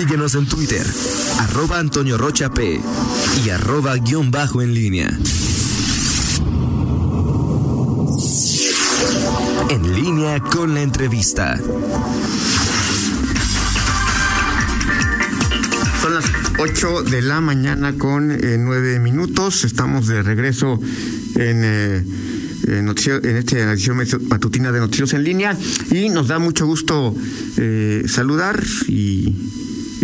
Síguenos en Twitter, arroba Antonio Rocha P y arroba guion bajo en línea. En línea con la entrevista. Son las 8 de la mañana con eh, 9 minutos. Estamos de regreso en, eh, en, en esta edición matutina de Noticios en Línea y nos da mucho gusto eh, saludar y,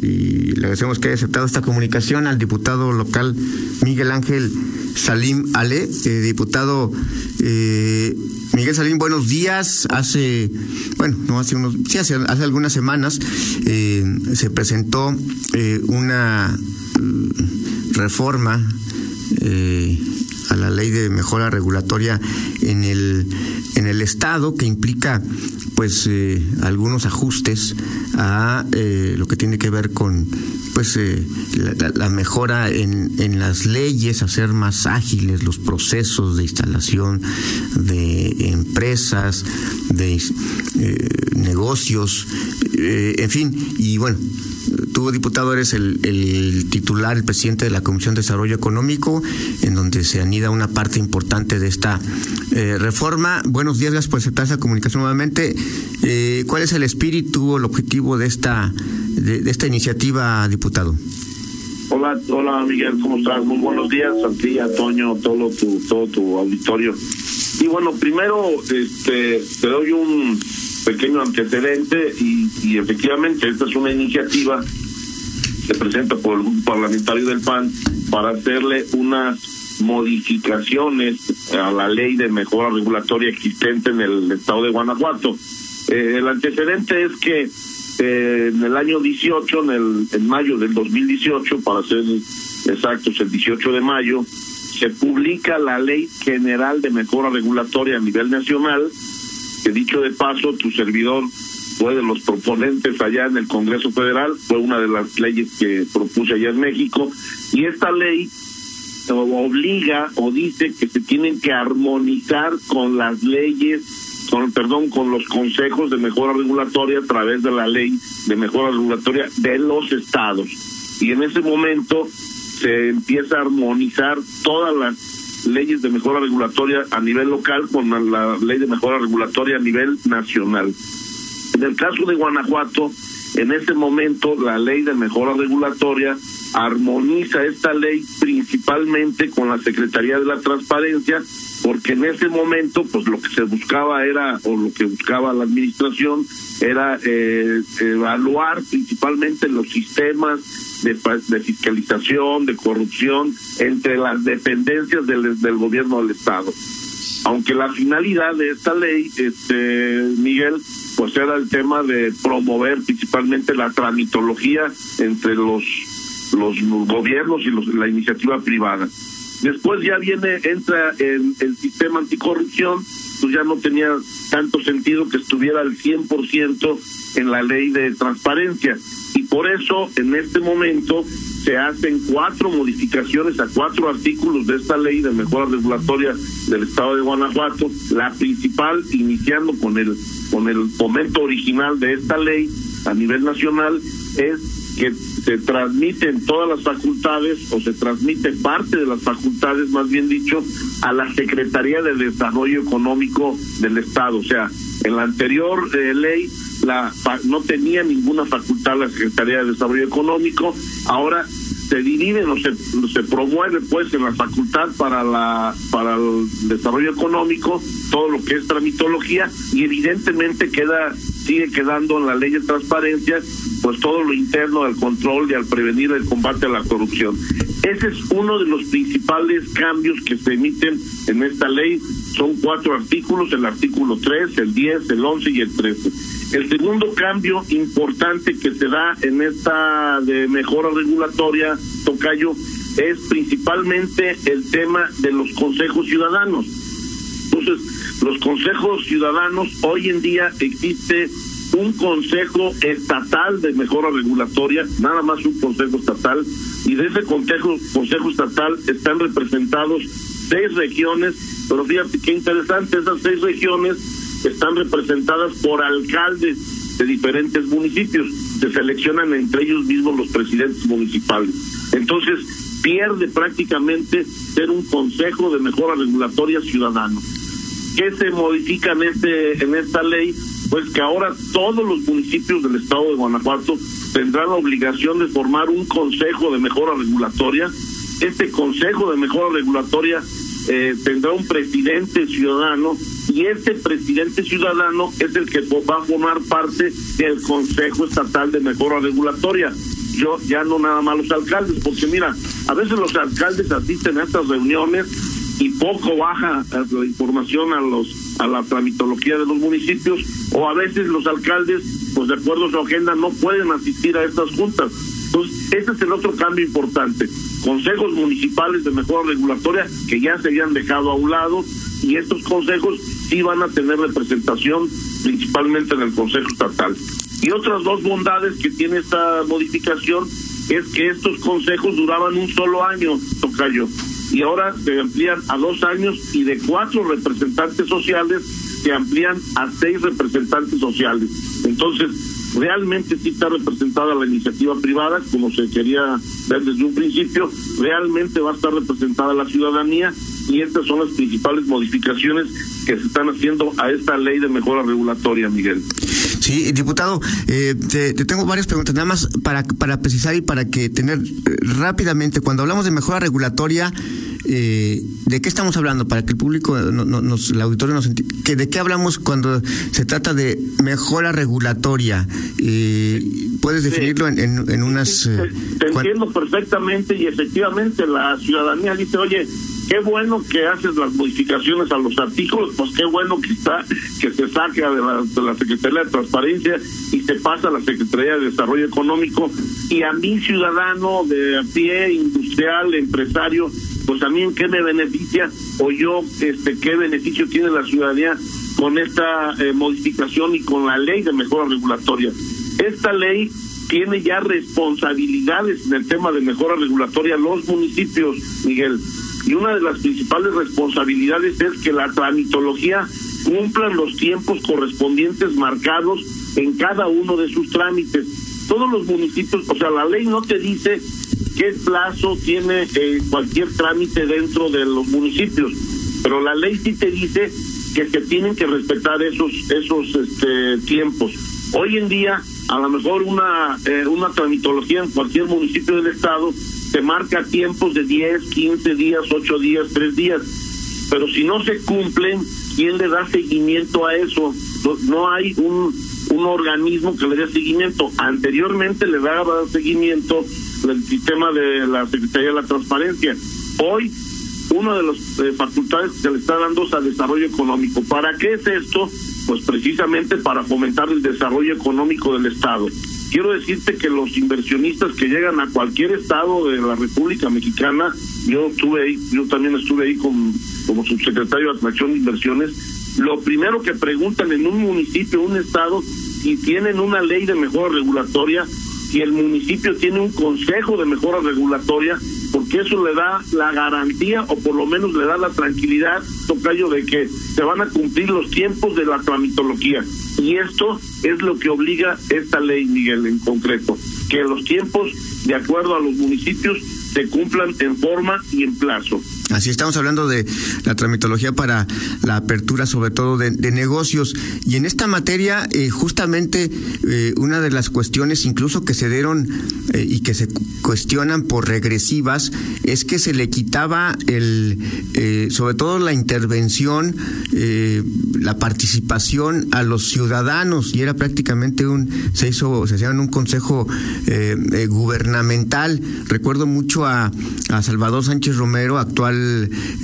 y le agradecemos que haya aceptado esta comunicación al diputado local Miguel Ángel Salim Ale, eh, diputado eh, Miguel Salim, buenos días. Hace, bueno, no hace unos, sí, hace, hace algunas semanas eh, se presentó una eh, reforma a la ley de mejora regulatoria en el en el estado que implica pues eh, algunos ajustes a eh, lo que tiene que ver con pues eh, la, la- mejora en, en las leyes, hacer más ágiles los procesos de instalación de empresas, de negocios, en fin, y bueno, Tú, diputado, eres el, titular, el presidente de la Comisión de Desarrollo Económico, en donde se anida una parte importante de esta eh, reforma. Buenos días, gracias por aceptar esa comunicación nuevamente. Eh, ¿Cuál es el espíritu o el objetivo de esta, de, de esta iniciativa, diputado? Hola, hola Miguel, ¿cómo estás? Muy buenos días a ti, a Toño, todo tu, todo tu auditorio. Y bueno, primero este, te doy un pequeño antecedente y, y efectivamente esta es una iniciativa que presenta por el grupo parlamentario del PAN para hacerle unas modificaciones a la ley de mejora regulatoria existente en el estado de Guanajuato. Eh, el antecedente es que eh, en el año 18, en, el, en mayo del 2018, para ser exactos, el 18 de mayo, se publica la Ley General de Mejora Regulatoria a nivel nacional, que dicho de paso, tu servidor fue de los proponentes allá en el Congreso Federal, fue una de las leyes que propuse allá en México, y esta ley obliga o dice que se tienen que armonizar con las leyes, con perdón, con los consejos de mejora regulatoria a través de la ley de mejora regulatoria de los estados. Y en ese momento se empieza a armonizar todas las leyes de mejora regulatoria a nivel local con la, la ley de mejora regulatoria a nivel nacional. En el caso de Guanajuato, en ese momento la ley de mejora regulatoria armoniza esta ley principalmente con la Secretaría de la Transparencia, porque en ese momento, pues lo que se buscaba era, o lo que buscaba la administración, era eh, evaluar principalmente los sistemas de, de fiscalización, de corrupción entre las dependencias del, del gobierno del Estado aunque la finalidad de esta ley, este Miguel, pues era el tema de promover principalmente la tramitología entre los los gobiernos y los, la iniciativa privada. Después ya viene, entra en el sistema anticorrupción, pues ya no tenía tanto sentido que estuviera al 100% en la ley de transparencia. Y por eso, en este momento, se hacen cuatro modificaciones a cuatro artículos de esta ley de mejora regulatoria del estado de Guanajuato. La principal, iniciando con el con el momento original de esta ley a nivel nacional, es que se transmiten todas las facultades o se transmite parte de las facultades, más bien dicho, a la Secretaría de Desarrollo Económico del Estado. O sea, en la anterior eh, ley la no tenía ninguna facultad la Secretaría de Desarrollo Económico, ahora se dividen o se, se promueve pues en la facultad para la para el desarrollo económico todo lo que es tramitología y evidentemente queda sigue quedando en la ley de transparencia pues todo lo interno al control y al prevenir el combate a la corrupción. Ese es uno de los principales cambios que se emiten en esta ley. Son cuatro artículos, el artículo 3, el 10, el 11 y el 13. El segundo cambio importante que se da en esta de mejora regulatoria, Tocayo, es principalmente el tema de los consejos ciudadanos. Entonces, los consejos ciudadanos, hoy en día existe un consejo estatal de mejora regulatoria, nada más un consejo estatal, y de ese consejo, consejo estatal están representados seis regiones, pero fíjate qué interesante, esas seis regiones están representadas por alcaldes de diferentes municipios. se seleccionan entre ellos mismos los presidentes municipales. Entonces, pierde prácticamente ser un consejo de mejora regulatoria ciudadano. ¿Qué se modifica en, este, en esta ley? Pues que ahora todos los municipios del estado de Guanajuato tendrán la obligación de formar un consejo de mejora regulatoria. Este consejo de mejora regulatoria eh, tendrá un presidente ciudadano y este presidente ciudadano es el que va a formar parte del Consejo Estatal de Mejora Regulatoria. Yo ya no nada más los alcaldes, porque mira, a veces los alcaldes asisten a estas reuniones y poco baja la información a los a la tramitología de los municipios o a veces los alcaldes pues de acuerdo a su agenda no pueden asistir a estas juntas. Entonces ese es el otro cambio importante. Consejos municipales de mejora regulatoria que ya se habían dejado a un lado y estos consejos sí van a tener representación principalmente en el consejo estatal. Y otras dos bondades que tiene esta modificación es que estos consejos duraban un solo año tocayo y ahora se amplían a dos años y de cuatro representantes sociales se amplían a seis representantes sociales. Entonces, realmente sí está representada la iniciativa privada, como se quería ver desde un principio, realmente va a estar representada la ciudadanía y estas son las principales modificaciones que se están haciendo a esta ley de mejora regulatoria, Miguel. Sí, diputado, eh, te, tengo varias preguntas, nada más para, para precisar y para que tener eh, rápidamente, cuando hablamos de mejora regulatoria, eh, ¿de qué estamos hablando? Para que el público, no, nos, el auditorio nos entienda. ¿De qué hablamos cuando se trata de mejora regulatoria? ¿Puedes definirlo en, en, unas... te entiendo perfectamente y efectivamente la ciudadanía dice, oye, qué bueno que haces las modificaciones a los artículos, pues qué bueno que está que se saque de la, de la Secretaría de Transparencia y se pasa a la Secretaría de Desarrollo Económico. Y a mí ciudadano de a pie, industrial, empresario, pues a mí qué me beneficia o yo este qué beneficio tiene la ciudadanía con esta eh, modificación y con la ley de mejora regulatoria. Esta ley tiene ya responsabilidades en el tema de mejora regulatoria los municipios, Miguel y una de las principales responsabilidades es que la tramitología cumpla los tiempos correspondientes marcados en cada uno de sus trámites. Todos los municipios, o sea, la ley no te dice qué plazo tiene eh, cualquier trámite dentro de los municipios, pero la ley sí te dice que se tienen que respetar esos esos este, tiempos. Hoy en día, a lo mejor una eh, una tramitología en cualquier municipio del estado se marca tiempos de 10, 15 días, 8 días, 3 días. Pero si no se cumplen, ¿quién le da seguimiento a eso? No, hay un, un organismo que le dé seguimiento. Anteriormente le daba seguimiento el sistema de la Secretaría de la Transparencia. Hoy, una de las eh, facultades que le está dando es al desarrollo económico. ¿Para qué es esto? Pues precisamente para fomentar el desarrollo económico del Estado quiero decirte que los inversionistas que llegan a cualquier estado de la República Mexicana, yo estuve ahí, yo también estuve ahí como, como subsecretario de Atracción de Inversiones, lo primero que preguntan en un municipio, un estado, si tienen una ley de mejora regulatoria, si el municipio tiene un consejo de mejora regulatoria, porque eso le da la garantía o por lo menos le da la tranquilidad, Tocayo, de que se van a cumplir los tiempos de la tramitología. Y esto es lo que obliga esta ley, Miguel, en concreto, que los tiempos, de acuerdo a los municipios, se cumplan en forma y en plazo. Así estamos hablando de la tramitología para la apertura, sobre todo de, negocios. Y en esta materia, eh, justamente eh, una de las cuestiones, incluso que se dieron eh, y que se cuestionan por regresivas, es que se le quitaba el, sobre todo la intervención, la participación a los ciudadanos y era prácticamente un, se hizo, se hacía un consejo gubernamental. Recuerdo mucho a, a Salvador Sánchez Romero, actual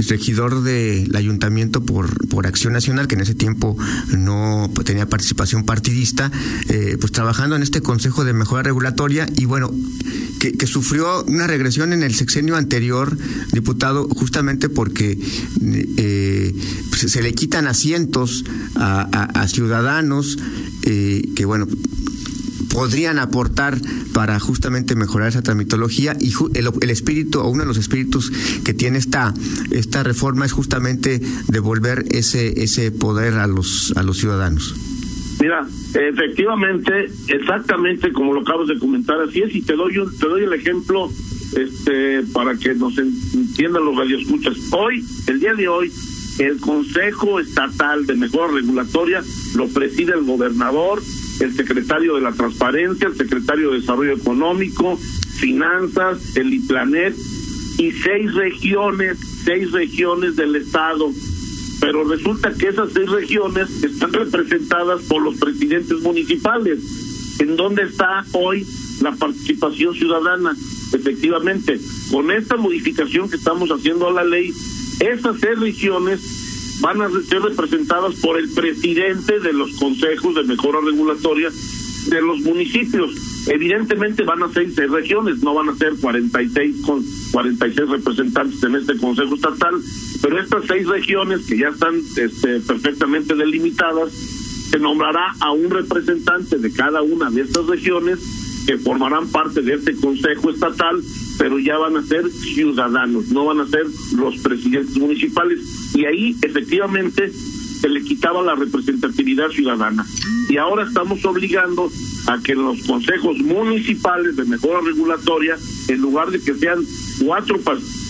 regidor del ayuntamiento por, por Acción Nacional, que en ese tiempo no tenía participación partidista, eh, pues trabajando en este Consejo de Mejora Regulatoria y bueno, que, sufrió una regresión en el sexenio anterior, diputado, justamente porque eh, pues, se le quitan asientos a, ciudadanos eh, que bueno podrían aportar para justamente mejorar esa tramitología y el, espíritu o uno de los espíritus que tiene esta esta reforma es justamente devolver ese ese poder a los a los ciudadanos. Mira, efectivamente, exactamente como lo acabas de comentar, así es, y te doy un, te doy el ejemplo este para que nos entiendan los radioescuchas. Hoy, el día de hoy, el Consejo Estatal de Mejora Regulatoria lo preside el gobernador, el secretario de la Transparencia, el secretario de Desarrollo Económico, Finanzas, el IPLANET y seis regiones, seis regiones del Estado pero resulta que esas seis regiones están representadas por los presidentes municipales. ¿En dónde está hoy la participación ciudadana? Efectivamente, con esta modificación que estamos haciendo a la ley, esas seis regiones van a ser representadas por el presidente de los consejos de mejora regulatoria de los municipios. Evidentemente van a ser seis regiones, no van a ser 46 con 46 representantes en este Consejo Estatal, pero estas seis regiones que ya están este, perfectamente delimitadas, se nombrará a un representante de cada una de estas regiones que formarán parte de este Consejo Estatal, pero ya van a ser ciudadanos, no van a ser los presidentes municipales. Y ahí efectivamente se le quitaba la representatividad ciudadana. Y ahora estamos obligando a que los consejos municipales de mejora regulatoria, en lugar de que sean cuatro,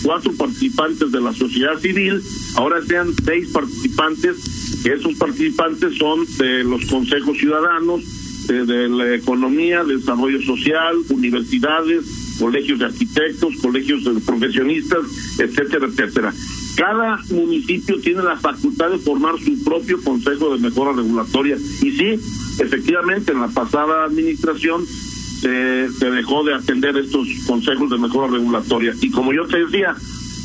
cuatro participantes de la sociedad civil, ahora sean seis participantes, que esos participantes son de los consejos ciudadanos, de, de la economía, de desarrollo social, universidades, colegios de arquitectos, colegios de profesionistas, etcétera, etcétera. Cada municipio tiene la facultad de formar su propio consejo de mejora regulatoria. Y sí, efectivamente, en la pasada administración se, se dejó de atender estos consejos de mejora regulatoria. Y como yo te decía,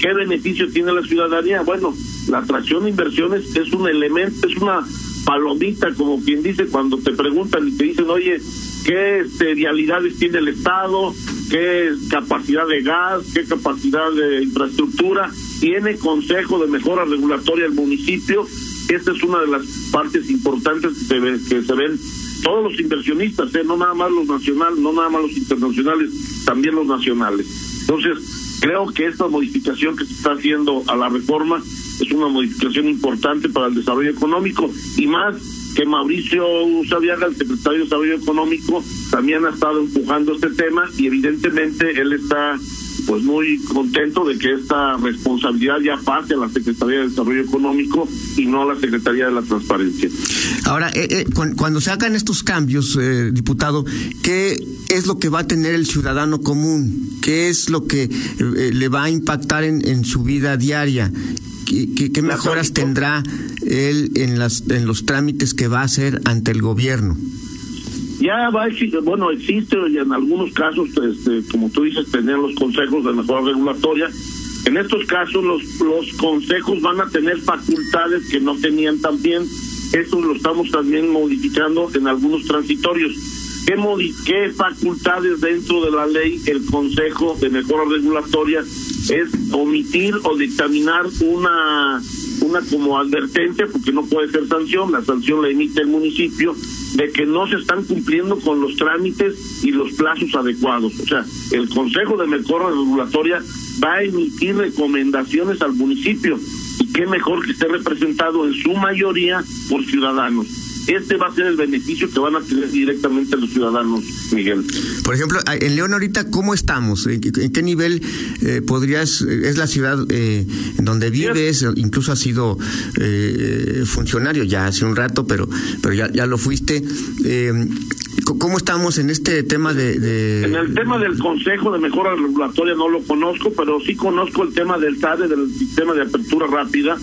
¿qué beneficio tiene la ciudadanía? Bueno, la atracción de inversiones es un elemento, es una palomita, como quien dice, cuando te preguntan y te dicen, oye, ¿qué este, vialidades tiene el Estado? ¿Qué capacidad de gas? ¿Qué capacidad de infraestructura? ¿Tiene consejo de mejora regulatoria el municipio? Esta es una de las partes importantes que se, ve, que se ven todos los inversionistas, ¿eh? no nada más los nacionales, no nada más los internacionales, también los nacionales. Entonces, creo que esta modificación que se está haciendo a la reforma es una modificación importante para el desarrollo económico y más que Mauricio Sabiaga, el secretario de Desarrollo Económico, también ha estado empujando este tema y evidentemente él está pues muy contento de que esta responsabilidad ya pase a la Secretaría de Desarrollo Económico y no a la Secretaría de la Transparencia. Ahora, eh, eh, cuando se hagan estos cambios, eh, diputado, ¿qué es lo que va a tener el ciudadano común? ¿Qué es lo que eh, le va a impactar en, en su vida diaria? ¿Qué, qué, mejoras tendrá él en, las, en los trámites que va a hacer ante el gobierno? Ya va bueno, existe y en algunos casos, este, como tú dices, tener los consejos de mejora regulatoria. En estos casos, los, los consejos van a tener facultades que no tenían también. Eso lo estamos también modificando en algunos transitorios. ¿Qué, ¿Qué facultades dentro de la ley el Consejo de Mejora Regulatoria es omitir o dictaminar una una como advertencia porque no puede ser sanción, la sanción la emite el municipio de que no se están cumpliendo con los trámites y los plazos adecuados. O sea, el Consejo de Mejora Regulatoria va a emitir recomendaciones al municipio y qué mejor que esté representado en su mayoría por ciudadanos este va a ser el beneficio que van a tener directamente los ciudadanos, Miguel. Por ejemplo, en León ahorita, ¿cómo estamos? ¿En qué nivel eh, podrías, es la ciudad eh, en donde vives, incluso has sido eh, funcionario ya hace un rato, pero, pero ya, ya lo fuiste. Eh, ¿Cómo estamos en este tema de, de, En el tema del Consejo de Mejora Regulatoria no lo conozco, pero sí conozco el tema del SADE, del Sistema de Apertura Rápida,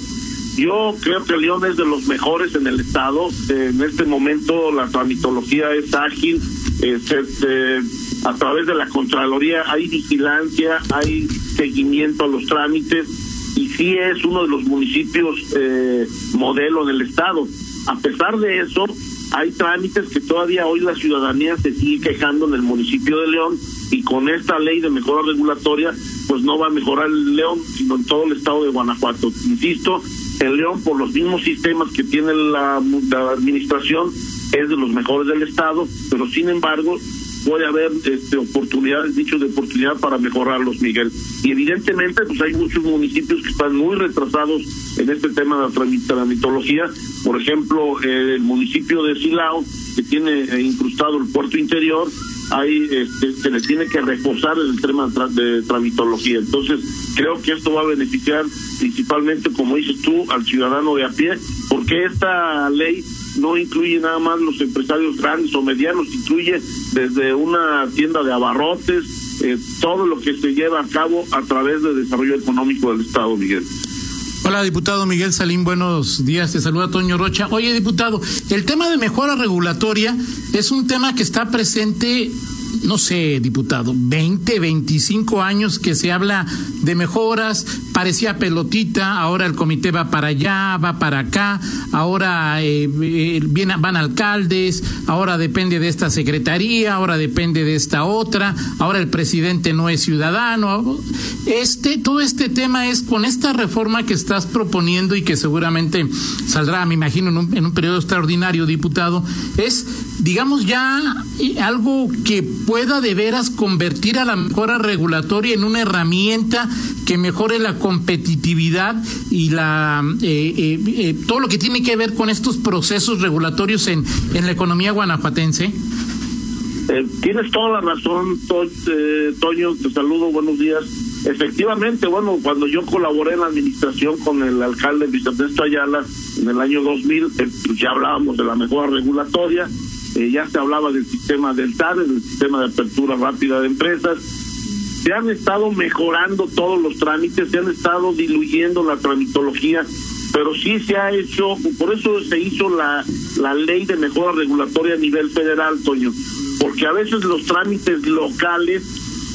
yo creo que León es de los mejores en el estado. En este momento la tramitología es ágil. Se, a través de la Contraloría hay vigilancia, hay seguimiento a los trámites y sí es uno de los municipios eh, modelo del estado. A pesar de eso, hay trámites que todavía hoy la ciudadanía se sigue quejando en el municipio de León y con esta ley de mejora regulatoria pues no va a mejorar el León, sino en todo el estado de Guanajuato. Insisto, el León, por los mismos sistemas que tiene la, la administración, es de los mejores del Estado, pero sin embargo, puede haber este, oportunidades, dichos de oportunidad para mejorarlos, Miguel. Y evidentemente, pues hay muchos municipios que están muy retrasados en este tema de la tramitología. Por ejemplo, el municipio de Silao, que tiene eh, incrustado el puerto interior, ahí este, se le tiene que reforzar el tema de tramitología. Entonces, creo que esto va a beneficiar principalmente, como dices tú, al ciudadano de a pie, porque esta ley no incluye nada más los empresarios grandes o medianos, incluye desde una tienda de abarrotes, eh, todo lo que se lleva a cabo a través del desarrollo económico del Estado, Miguel. Hola, diputado Miguel Salín, buenos días. Te saluda Toño Rocha. Oye, diputado, el tema de mejora regulatoria es un tema que está presente no sé, diputado, 20, 25 años que se habla de mejoras, parecía pelotita, ahora el comité va para allá, va para acá, ahora eh, eh van alcaldes, ahora depende de esta secretaría, ahora depende de esta otra, ahora el presidente no es ciudadano. Este, todo este tema es con esta reforma que estás proponiendo y que seguramente saldrá, me imagino, en un, en un periodo extraordinario, diputado, es digamos ya eh, algo que pueda de veras convertir a la mejora regulatoria en una herramienta que mejore la competitividad y la eh, eh, todo lo que tiene que ver con estos procesos regulatorios en, en la economía guanajuatense? tienes toda la razón, Toño, te saludo, buenos días. Efectivamente, bueno, cuando yo colaboré en la administración con el alcalde Vicente Ayala en el año 2000, pues ya hablábamos de la mejora regulatoria, eh, ya se hablaba del sistema del TAR, del sistema de apertura rápida de empresas. Se han estado mejorando todos los trámites, se han estado diluyendo la tramitología, pero sí se ha hecho, por eso se hizo la, la ley de mejora regulatoria a nivel federal, Toño, porque a veces los trámites locales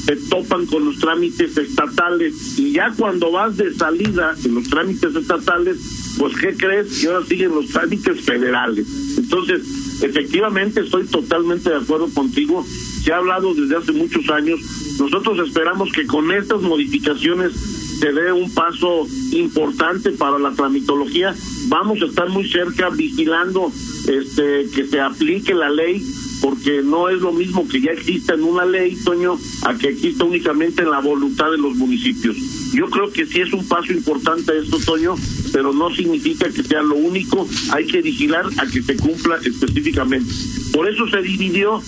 se topan con los trámites estatales y ya cuando vas de salida en los trámites estatales, pues ¿qué crees? Que ahora siguen los trámites federales. Entonces, Efectivamente, estoy totalmente de acuerdo contigo. Se ha hablado desde hace muchos años. Nosotros esperamos que con estas modificaciones se dé un paso importante para la tramitología. Vamos a estar muy cerca vigilando este que se aplique la ley porque no es lo mismo que ya exista en una ley, Toño, a que exista únicamente en la voluntad de los municipios. Yo creo que sí es un paso importante esto, Toño, pero no significa que sea lo único, hay que vigilar a que se cumpla específicamente. Por eso se dividió.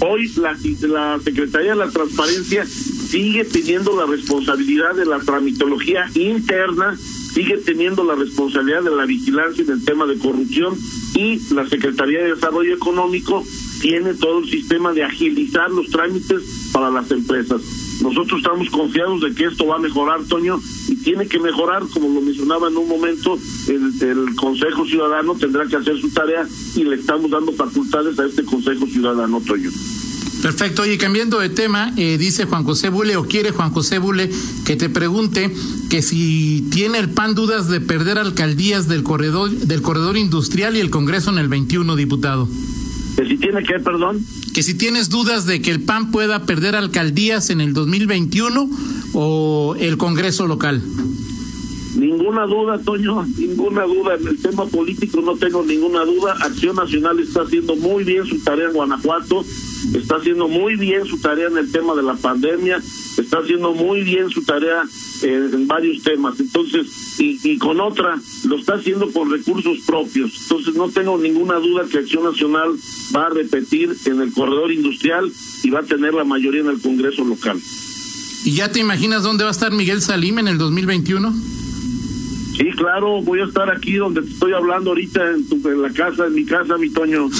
Hoy la, la Secretaría de la Transparencia sigue teniendo la responsabilidad de la tramitología interna sigue teniendo la responsabilidad de la vigilancia en el tema de corrupción y la Secretaría de Desarrollo Económico tiene todo el sistema de agilizar los trámites para las empresas. Nosotros estamos confiados de que esto va a mejorar, Toño, y tiene que mejorar, como lo mencionaba en un momento, el, Consejo Ciudadano tendrá que hacer su tarea y le estamos dando facultades a este Consejo Ciudadano, Toño. Perfecto. Oye, cambiando de tema, eh, dice Juan José Bule, o quiere Juan José Bule que te pregunte que si tiene el PAN dudas de perder alcaldías del corredor, del corredor industrial y el Congreso en el 21, diputado. ¿Que si tiene perdón? Que si tienes dudas de que el PAN pueda perder alcaldías en el 2021 o el Congreso local. Ninguna duda, Toño, ninguna duda. En el tema político no tengo ninguna duda. Acción Nacional está haciendo muy bien su tarea en Guanajuato, está haciendo muy bien su tarea en el tema de la pandemia, está haciendo muy bien su tarea en, varios temas. Entonces, y, y con otra, lo está haciendo con recursos propios. Entonces, no tengo ninguna duda que Acción Nacional va a repetir en el corredor industrial y va a tener la mayoría en el Congreso local. ¿Y ya te imaginas dónde va a estar Miguel Salim en el 2021? Sí, claro, voy a estar aquí donde te estoy hablando ahorita, en, tu, en la casa, en mi casa, mi Toño. ok,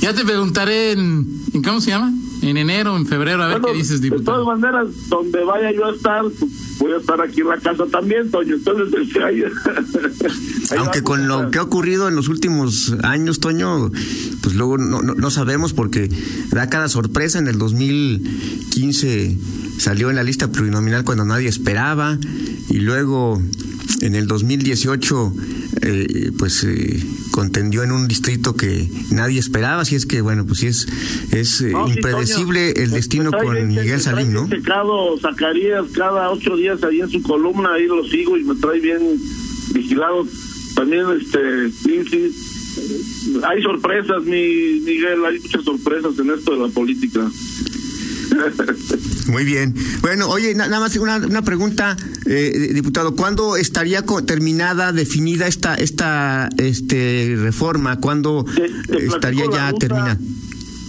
ya te preguntaré en, en, ¿cómo se llama? En enero, en febrero, a ver qué dices, diputado. De todas maneras, donde vaya yo a estar, voy a estar aquí en la casa también, Toño. Entonces, este, ahí, ahí Aunque con lo que ha ocurrido en los últimos años, Toño, pues luego no, no, no sabemos porque da cada sorpresa. En el 2015 salió en la lista plurinominal cuando nadie esperaba y luego en el 2018 eh, pues eh, contendió en un distrito que nadie esperaba, así es que bueno, pues sí es es eh, No, impredecible el destino trae con Miguel Salim, ¿no? checado Zacarías cada ocho días ahí en su columna, ahí lo sigo y me trae bien vigilado. También, este, sí, sí, hay sorpresas, mi Miguel, hay muchas sorpresas en esto de la política. Muy bien. Bueno, oye, nada más una, una pregunta, eh, diputado. ¿Cuándo estaría terminada, definida esta esta este reforma? ¿Cuándo estaría ya terminada?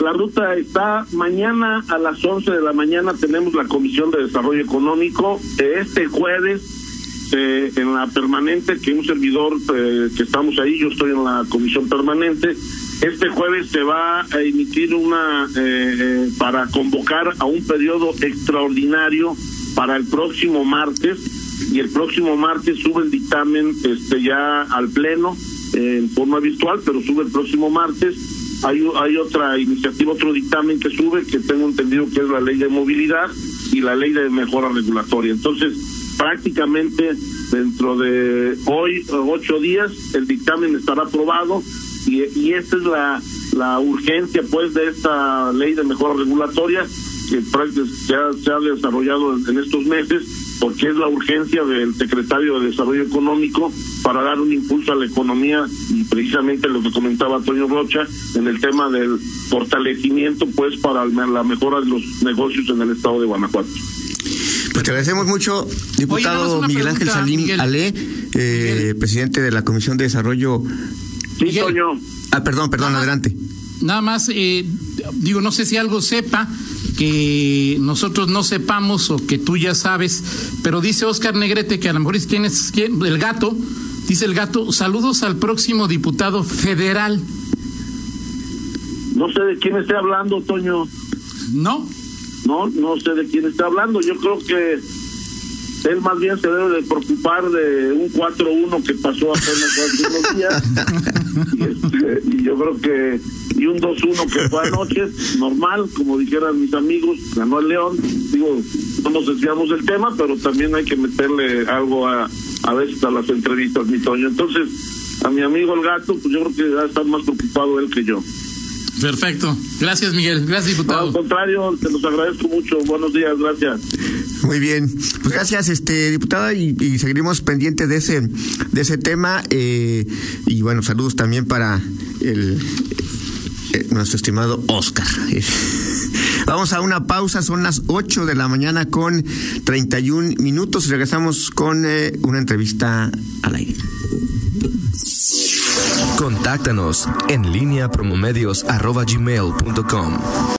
La ruta está mañana a las 11 de la mañana. Tenemos la Comisión de Desarrollo Económico. Este jueves eh, en la permanente, que un servidor eh, que estamos ahí, yo estoy en la comisión permanente, este jueves se va a emitir una eh, para convocar a un periodo extraordinario para el próximo martes y el próximo martes sube el dictamen este ya al pleno en forma virtual, pero sube el próximo martes. Hay, hay otra iniciativa, otro dictamen que sube, que tengo entendido que es la ley de movilidad y la ley de mejora regulatoria. Entonces, prácticamente dentro de hoy, ocho días, el dictamen estará aprobado y, y esta es la, la urgencia pues de esta ley de mejora regulatoria que se ha, se ha desarrollado en, estos meses porque es la urgencia del secretario de Desarrollo Económico para dar un impulso a la economía y precisamente lo que comentaba Antonio Rocha en el tema del fortalecimiento pues para la mejora de los negocios en el estado de Guanajuato. Pues te agradecemos mucho, diputado Miguel Ángel Salim Ale, eh, presidente de la Comisión de Desarrollo. Sí, yo. Ah, perdón, perdón, adelante. Nada más, eh, digo, no sé si algo sepa que nosotros no sepamos o que tú ya sabes, pero dice Oscar Negrete que a lo mejor tienes el gato, dice el gato, saludos al próximo diputado federal. No sé de quién esté hablando, Toño. ¿No? No, no sé de quién está hablando. Yo creo que él más bien se debe de preocupar de un 4-1 que pasó apenas hace unos días. Y, este, y, yo creo que. Y un 2-1 que fue anoche, normal, como dijeran mis amigos, ganó el León. Digo, no nos desviamos del tema, pero también hay que meterle algo a, a veces a las entrevistas, mi Toño. Entonces, a mi amigo el gato, pues yo creo que va a estar más preocupado él que yo. Perfecto. Gracias, Miguel. Gracias, diputado. al contrario, te los agradezco mucho. Buenos días, gracias. Muy bien. Pues gracias, este diputada, y, seguiremos pendientes de ese, de ese tema. Eh, y bueno, saludos también para el, eh, nuestro estimado Oscar. Vamos a una pausa, son las 8 de la mañana con 31 minutos. Regresamos con eh, una entrevista al aire. Contáctanos en línea promomedios.com.